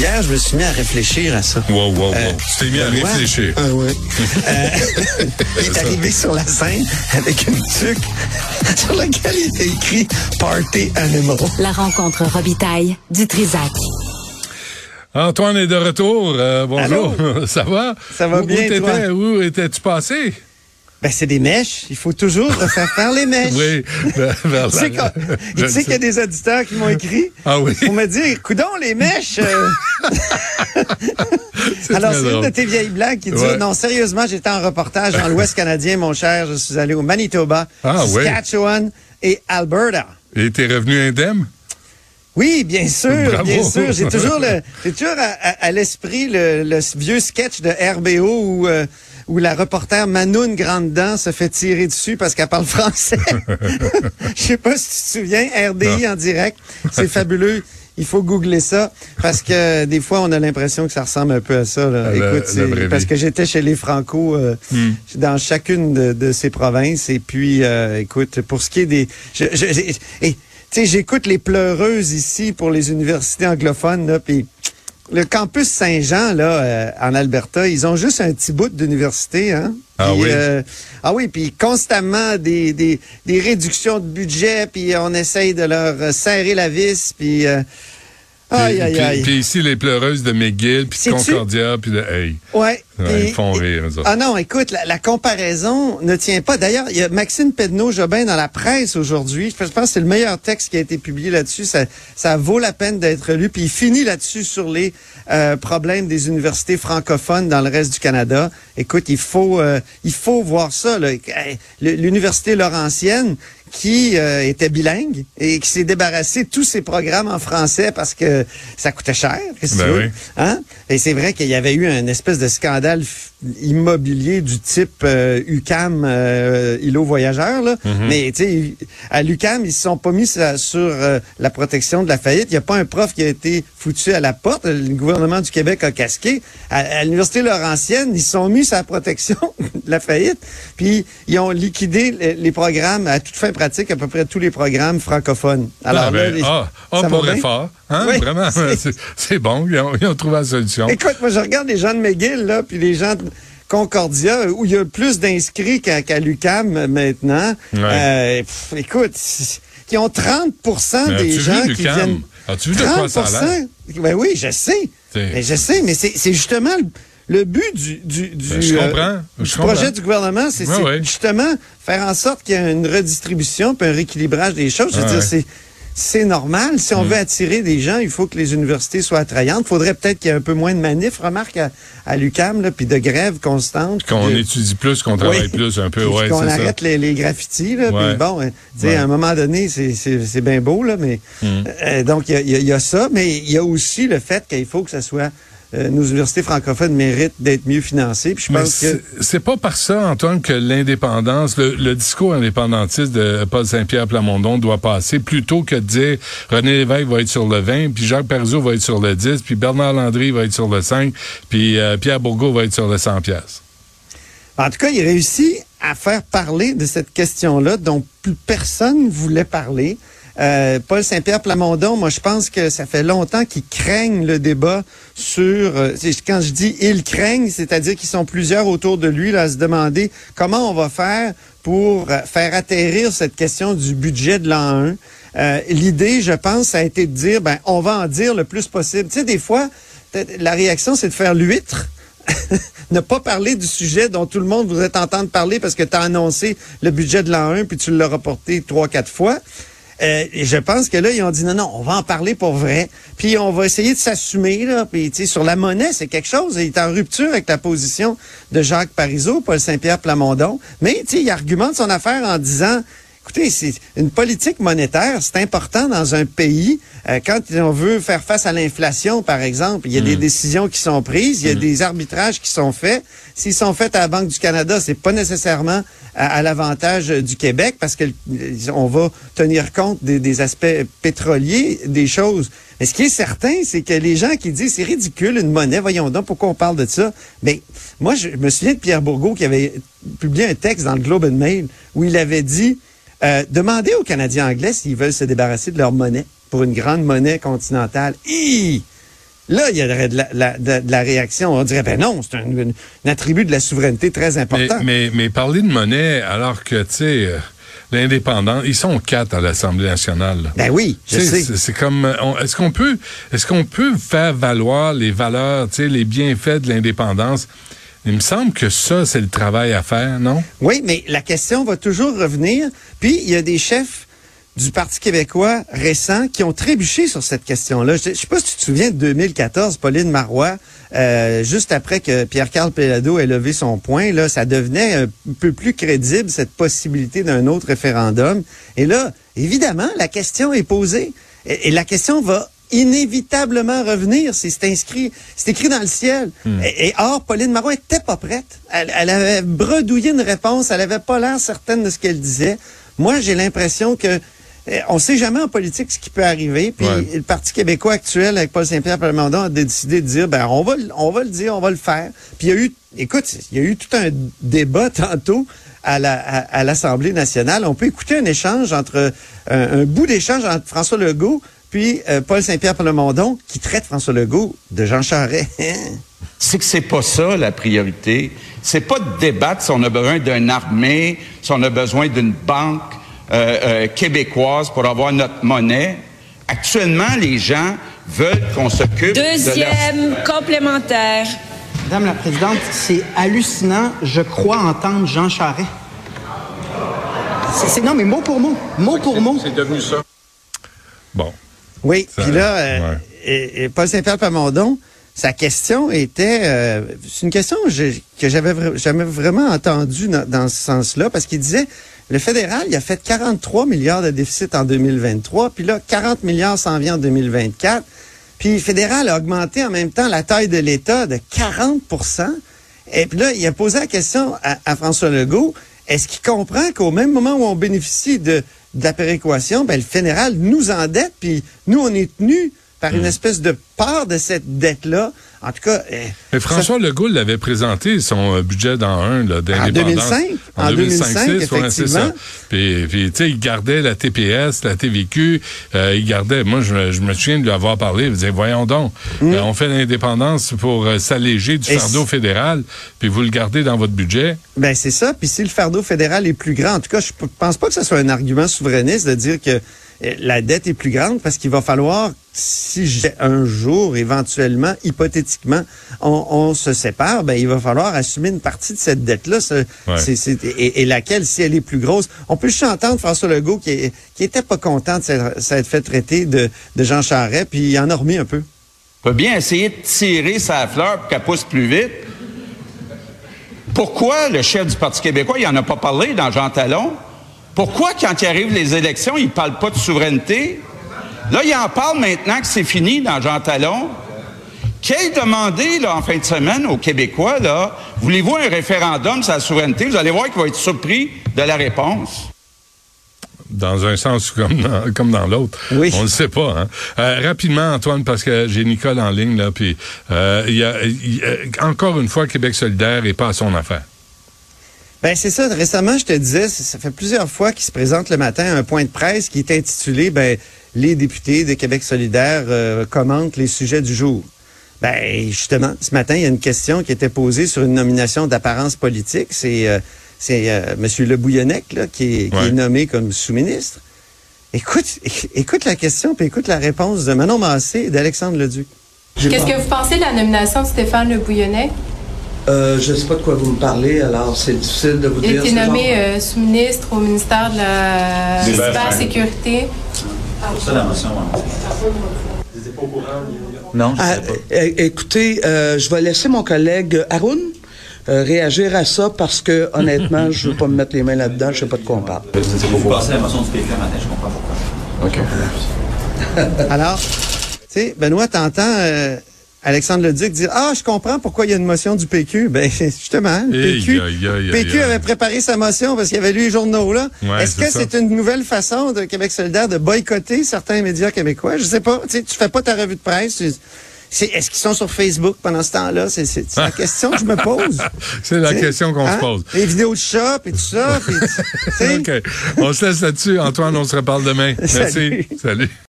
Hier, je me suis mis à réfléchir à ça. Wow, wow, wow. Euh, tu t'es mis à réfléchir. Ah ouais. Euh, il est arrivé sur la scène avec une tuque sur laquelle il était écrit Party Animal. La rencontre Robitaille du Trisac. Antoine est de retour. Euh, bonjour. Ça va? Ça va Où- bien, Où t'étais? toi? Où étais-tu passé? Ben, c'est des mèches. Il faut toujours faire faire les mèches. Oui. vers- vers Tu sais, tu sais qu'il y a des auditeurs qui m'ont écrit Ah oui. pour me dire, coudon, les mèches. euh. Alors, c'est une de tes vieilles blagues qui dit, Ouais. non, sérieusement, j'étais en reportage dans l'Ouest canadien, mon cher. Je suis allé au Manitoba, Ah, ouais. Saskatchewan et Alberta. Et t'es revenu indemne? Oui, bien sûr, Bravo. bien sûr. J'ai toujours le, j'ai toujours à, à- à l'esprit le, le vieux sketch de RBO où, euh, où la reporter Manoune Grande-Dent se fait tirer dessus parce qu'elle parle français. Je sais pas si tu te souviens, RDI en direct. C'est fabuleux. Il faut googler ça parce que des fois, on a l'impression que ça ressemble un peu à ça. Là. La- Écoute, parce que j'étais chez les Franco euh, dans chacune de, de ces provinces. Et puis, euh, écoute, pour ce qui est des... Je, je- j'ai- et, tu sais, j'écoute les pleureuses ici pour les universités anglophones, là, puis le campus Saint-Jean, là, euh, en Alberta, ils ont juste un petit bout d'université, hein? Ah Puis, oui? euh, ah oui, puis constamment des, des, des réductions de budget, puis on essaye de leur serrer la vis, puis... euh, aïe, Puis- aïe, aïe. Puis ici, les pleureuses de McGill, puis de Concordia, puis de... Hey, Ouais. Ils font rire. Ah non, écoute, la, la comparaison ne tient pas. D'ailleurs, il y a Maxime Pedneau-Jobin dans la presse aujourd'hui. Je pense que c'est le meilleur texte qui a été publié là-dessus. Ça, ça vaut la peine d'être lu. Puis il finit là-dessus sur les euh, problèmes des universités francophones dans le reste du Canada. Écoute, il faut, euh, il faut voir ça. L'université Laurentienne qui euh, était bilingue et qui s'est débarrassé de tous ses programmes en français parce que ça coûtait cher. Ben oui. Hein? Et c'est vrai qu'il y avait eu une espèce de scandale immobilier du type euh, UCAM, euh, îlot voyageur. Là. Mhm. Mais tu sais, à l'UCAM, ils se sont pas mis sur, sur, euh, la protection de la faillite. Il n'y a pas un prof qui a été foutu à la porte. Le gouvernement du Québec a casqué. À, à l'Université Laurentienne, ils se sont mis sur la protection de la faillite. Puis ils ont liquidé les, les programmes à toute fin pratique, à peu près tous les programmes francophones. Alors ah, là, ben, les- ah, ah, ça pour effort. Hein? Oui, Vraiment, c'est- bon. Ils ont, ils ont trouvé la solution. Écoute, moi, je regarde les gens de McGill, là, puis les gens de Concordia, où il y a plus d'inscrits qu'à l'UQAM euh, maintenant. Ouais. Euh, pff, écoute, qui ont 30 Mais des gens qui viennent... As-tu vu de quoi ça a? Ben oui, je sais. Mais je sais, mais c'est c'est justement le, but du, du, du, Ben, je comprends, du je projet du gouvernement, c'est Ouais, c'est ouais. justement faire en sorte qu'il y ait une redistribution puis un rééquilibrage des choses. Je veux dire, c'est c'est normal. Si Mm. on veut attirer des gens, il faut que les universités soient attrayantes. Il faudrait peut-être qu'il y ait un peu moins de manifs, remarque, à, à l'UQAM, là, puis de grèves constantes. Qu'on de- étudie plus, qu'on travaille Oui. plus un peu. Puis Ouais, qu'on ça. arrête les, les graffitis. Là, Ouais. puis bon, hein, tu sais, Ouais. à un moment donné, c'est- bien beau, là, mais Mm. euh, donc il y y a ça, mais il y a aussi le fait qu'il faut que ça soit euh, nos universités francophones méritent d'être mieux financées. Puis je pense que c'est- c'est pas par ça, Antoine, que l'indépendance, le, le discours indépendantiste de Paul Saint-Pierre Plamondon doit passer, plutôt que de dire René Lévesque va être sur le 20, puis Jacques Parizeau va être sur le 10, puis Bernard Landry va être sur le 5, puis euh, Pierre Bourgault va être sur le 100 pièces. En tout cas, il réussit à faire parler de cette question-là dont plus personne voulait parler. Euh, Paul Saint-Pierre Plamondon, moi, je pense que ça fait longtemps qu'ils craignent le débat sur... euh, quand je dis ils craignent, c'est-à-dire qu'ils sont plusieurs autour de lui là, à se demander comment on va faire pour euh, faire atterrir cette question du budget de l'an 1. Euh, L'idée, je pense, ça a été de dire, ben, on va en dire le plus possible. Tu sais, des fois, la réaction, c'est de faire l'huître ne pas parler du sujet dont tout le monde voudrait t'entendre parler parce que tu as annoncé le budget de l'an 1 puis tu l'as reporté trois, quatre fois. Euh, et je pense que là, ils ont dit non, non, on va en parler pour vrai. Puis on va essayer de s'assumer. là. Puis tu sais, sur la monnaie, c'est quelque chose. Il est en rupture avec la position de Jacques Parizeau, Paul Saint-Pierre Plamondon. Mais tu sais, il argumente son affaire en disant Écoutez, c'est une politique monétaire, c'est important dans un pays. Euh, quand on veut faire face à l'inflation, par exemple, il y a des décisions qui sont prises, il y a des arbitrages qui sont faits. S'ils sont faits à la Banque du Canada, c'est pas nécessairement à, à l'avantage euh, du Québec parce que euh, on va tenir compte des, des aspects pétroliers, des choses. Mais ce qui est certain, c'est que les gens qui disent c'est ridicule une monnaie, voyons donc pourquoi on parle de ça. Mais moi, je me souviens de Pierre Bourgault qui avait publié un texte dans le Globe and Mail où il avait dit euh, demandez aux Canadiens anglais s'ils veulent se débarrasser de leur monnaie pour une grande monnaie continentale. Hi! là, il y aurait de la, la- de- de la réaction. On dirait, ben non, c'est un, un attribut de la souveraineté très important. mais, mais parler de monnaie alors que, tu sais, euh, l'indépendant, ils sont quatre à l'Assemblée nationale. là. Ben oui, je sais. C'est comme, euh, on- est-ce qu'on peut, est-ce qu'on peut faire valoir les valeurs, tu sais, les bienfaits de l'indépendance? Il me semble que ça, c'est le travail à faire, non? Oui, mais la question va toujours revenir. Puis, il y a des chefs du Parti québécois récents qui ont trébuché sur cette question-là. Je ne sais pas si tu te souviens de 2014, Pauline Marois, euh, juste après que Pierre-Carl Pelado ait levé son point, là, ça devenait un peu plus crédible, cette possibilité d'un autre référendum. Et là, évidemment, la question est posée. Et, et la question va inévitablement revenir. C'est inscrit, c'est écrit dans le ciel. Et, et or, Pauline Marois était pas prête. Elle, elle avait bredouillé une réponse. Elle avait pas l'air certaine de ce qu'elle disait. Moi, j'ai l'impression que eh, on sait jamais en politique ce qui peut arriver. Puis Ouais. le Parti québécois actuel, avec Paul Saint-Pierre Plamondon, a décidé de dire, ben on va, le- on va le dire, on va le faire. Puis il y a eu, écoute, il y a eu tout un débat tantôt à la- à, à l'Assemblée nationale. On peut écouter un échange entre un, un bout d'échange entre François Legault puis euh, Paul Saint-Pierre Plamondon qui traite François Legault de Jean Charest. c'est que c'est pas ça la priorité. C'est pas de débattre si on a besoin d'une armée, si on a besoin d'une banque euh, euh, québécoise pour avoir notre monnaie. Actuellement, les gens veulent qu'on s'occupe de leur... Deuxième complémentaire. Madame la Présidente, c'est hallucinant. Je crois entendre Jean Charest. C'est- C'est non, mais mot pour mot. Mot pour mot. Bon. Oui, puis là, euh, ouais. et, et Paul Saint-Pierre Plamondon, sa question était, euh, c'est une question que j'avais jamais vraiment entendue dans, dans ce sens-là, parce qu'il disait, le fédéral, il a fait 43 milliards de déficit en 2023, puis là, 40 milliards s'en vient en 2024, puis le fédéral a augmenté en même temps la taille de l'État de 40% et puis là, il a posé la question à, à François Legault, est-ce qu'il comprend qu'au même moment où on bénéficie de, de la péréquation, ben, le fédéral nous endette, puis nous, on est tenus par une espèce de part de cette dette-là. En tout cas... eh, Mais François Legault l'avait présenté, son euh, budget dans un, là, d'indépendance. 2005, en 2005, 2006, ouais, c'est effectivement. ça. Puis, puis tu sais, il gardait la TPS, la TVQ, euh, il gardait, moi, je, me- je me souviens de lui avoir parlé, il disait, voyons donc, euh, on fait l'indépendance pour euh, s'alléger du. Et fardeau fédéral, puis vous le gardez dans votre budget. Ben c'est ça. Puis si le fardeau fédéral est plus grand, en tout cas, je pense pas que ce soit un argument souverainiste de dire que euh, la dette est plus grande parce qu'il va falloir, si j'ai un jour, éventuellement, hypothétiquement, on, on se sépare, ben il va falloir assumer une partie de cette dette-là. Ce- Ouais. c'est- c'est- et, et laquelle, si elle est plus grosse, on peut juste entendre François Legault qui, qui était pas content de s'être s'être fait traiter de, de Jean Charest, puis il en a remis un peu. peut bien essayer de tirer sa fleur pour qu'elle pousse plus vite. Pourquoi le chef du Parti québécois, il n'en a pas parlé dans Jean Talon? Pourquoi, quand il arrive les élections, il ne parle pas de souveraineté? Là, il en parle maintenant que c'est fini dans Jean Talon. Qu'il demandé là, en fin de semaine aux Québécois, là, voulez-vous un référendum sur la souveraineté? Vous allez voir qu'il va être surpris de la réponse. Dans un sens comme dans, comme dans l'autre. Oui. On ne sait pas. Hein? Euh, rapidement, Antoine, parce que j'ai Nicole en ligne, là, puis euh, il y a, il y a- encore une fois, Québec solidaire n'est pas à son affaire. Ben c'est ça. Récemment, je te disais, ça fait plusieurs fois qu'il se présente le matin un point de presse qui est intitulé ben, Les députés de Québec solidaire euh, commentent les sujets du jour. Ben justement, ce matin, il y a une question qui était posée sur une nomination d'apparence politique. C'est euh, c'est euh, M. Le Bouillonnec là, qui, est, qui est nommé comme sous-ministre. Écoute, écoute la question, puis écoute la réponse de Manon Massé et d'Alexandre Leduc. Qu'est-ce que vous pensez de la nomination de Stéphane Le Bouillonnet? Euh, je ne sais pas de quoi vous me parlez, alors c'est difficile de vous Il a dire. été nommé euh, sous-ministre au ministère de la cybersécurité. Non, je Ah, sais pas. é- écoutez, euh, je vais laisser mon collègue Haroun euh, réagir à ça parce que honnêtement, je ne veux pas me mettre les mains là-dedans, je ne sais pas de quoi on parle. Vous passez la motion du PQ matin, je comprends pourquoi. OK. Alors, tu sais, Benoît, t'entends euh, Alexandre Leduc dire Ah, je comprends pourquoi il y a une motion du PQ. Ben, justement, le PQ, PQ avait préparé sa motion parce qu'il avait lu les journaux, là. Ouais, Est-ce que c'est une nouvelle façon de Québec solidaire de boycotter certains médias québécois? Je sais pas. Tu fais pas ta revue de presse. tu- Est-ce qu'ils sont sur Facebook pendant ce temps-là? C'est la question que je me pose. C'est la question qu'on hein? se pose. Les vidéos de shop et tout ça. puis. OK. On se laisse là-dessus. Antoine, on se reparle demain. Merci. Salut. Salut.